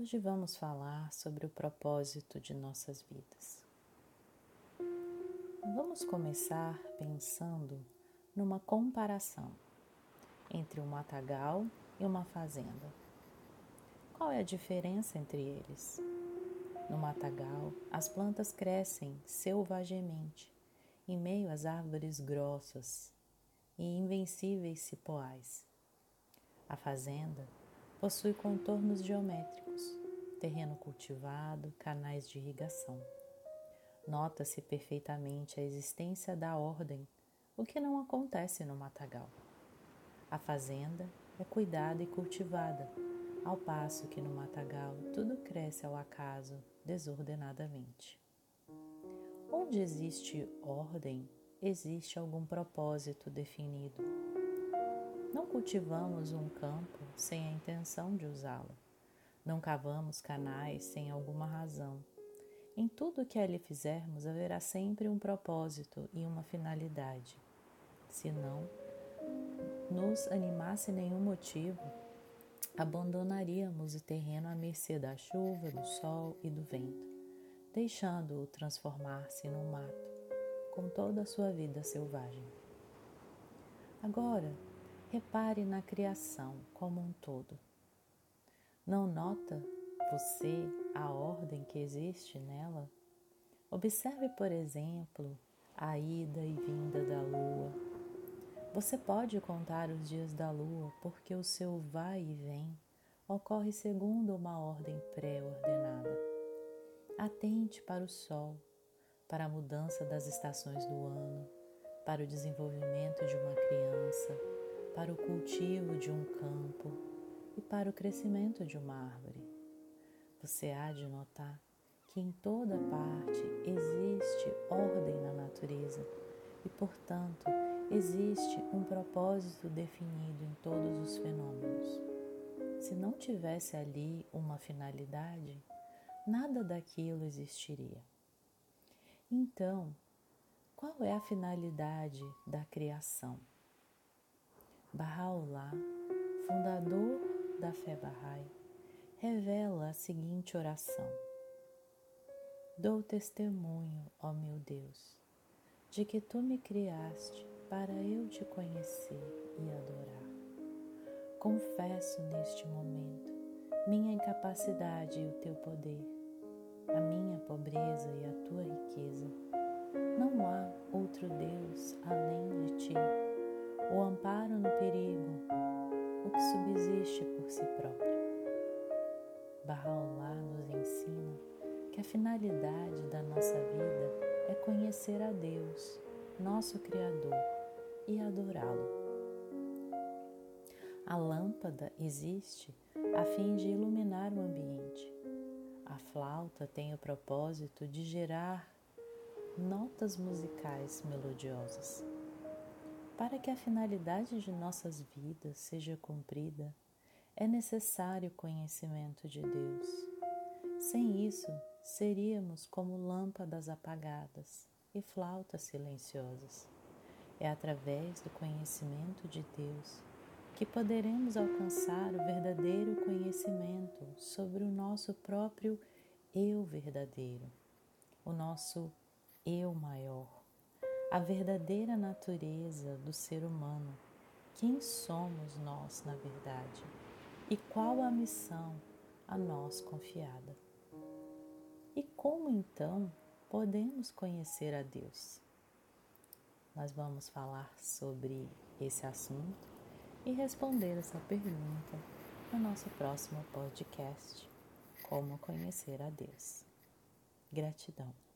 Hoje vamos falar sobre o propósito de nossas vidas. Vamos começar pensando numa comparação entre um matagal e uma fazenda. Qual é a diferença entre eles? No matagal, as plantas crescem selvagemente em meio às árvores grossas e invencíveis cipoais. A fazenda possui contornos geométricos, terreno cultivado, canais de irrigação. Nota-se perfeitamente a existência da ordem, o que não acontece no matagal. A fazenda é cuidada e cultivada, ao passo que no matagal tudo cresce ao acaso, desordenadamente. Onde existe ordem, existe algum propósito definido não cultivamos um campo sem a intenção de usá-lo. Não cavamos canais sem alguma razão. Em tudo que ali fizermos haverá sempre um propósito e uma finalidade. Se não nos animasse nenhum motivo, abandonaríamos o terreno à mercê da chuva, do sol e do vento, deixando-o transformar-se num mato, com toda a sua vida selvagem. Agora, Repare na criação como um todo. Não nota você a ordem que existe nela? Observe, por exemplo, a ida e vinda da lua. Você pode contar os dias da lua porque o seu vai e vem ocorre segundo uma ordem pré-ordenada. Atente para o sol, para a mudança das estações do ano, para o desenvolvimento de uma criança para o cultivo de um campo e para o crescimento de uma árvore. Você há de notar que em toda parte existe ordem na natureza e, portanto, existe um propósito definido em todos os fenômenos. Se não tivesse ali uma finalidade, nada daquilo existiria. Então, qual é a finalidade da criação? Bahá'u'lláh, fundador da fé Bahá'í, revela a seguinte oração: Dou testemunho, ó meu Deus, de que tu me criaste para eu te conhecer e adorar. Confesso neste momento minha incapacidade e o teu poder, a minha pobreza e a tua riqueza. Não há outro Deus além de ti o amparo no perigo, o que subsiste por si próprio. Bahá'u'lláh nos ensina que a finalidade da nossa vida é conhecer a Deus, nosso Criador, e adorá-lo. A lâmpada existe a fim de iluminar o ambiente. A flauta tem o propósito de gerar notas musicais melodiosas. Para que a finalidade de nossas vidas seja cumprida, é necessário o conhecimento de Deus. Sem isso, seríamos como lâmpadas apagadas e flautas silenciosas. É através do conhecimento de Deus que poderemos alcançar o verdadeiro conhecimento sobre o nosso próprio eu verdadeiro, o nosso eu maior a verdadeira natureza do ser humano, quem somos nós na verdade e qual a missão a nós confiada. E como então podemos conhecer a Deus? Nós vamos falar sobre esse assunto e responder essa pergunta no nosso próximo podcast: Como conhecer a Deus. Gratidão.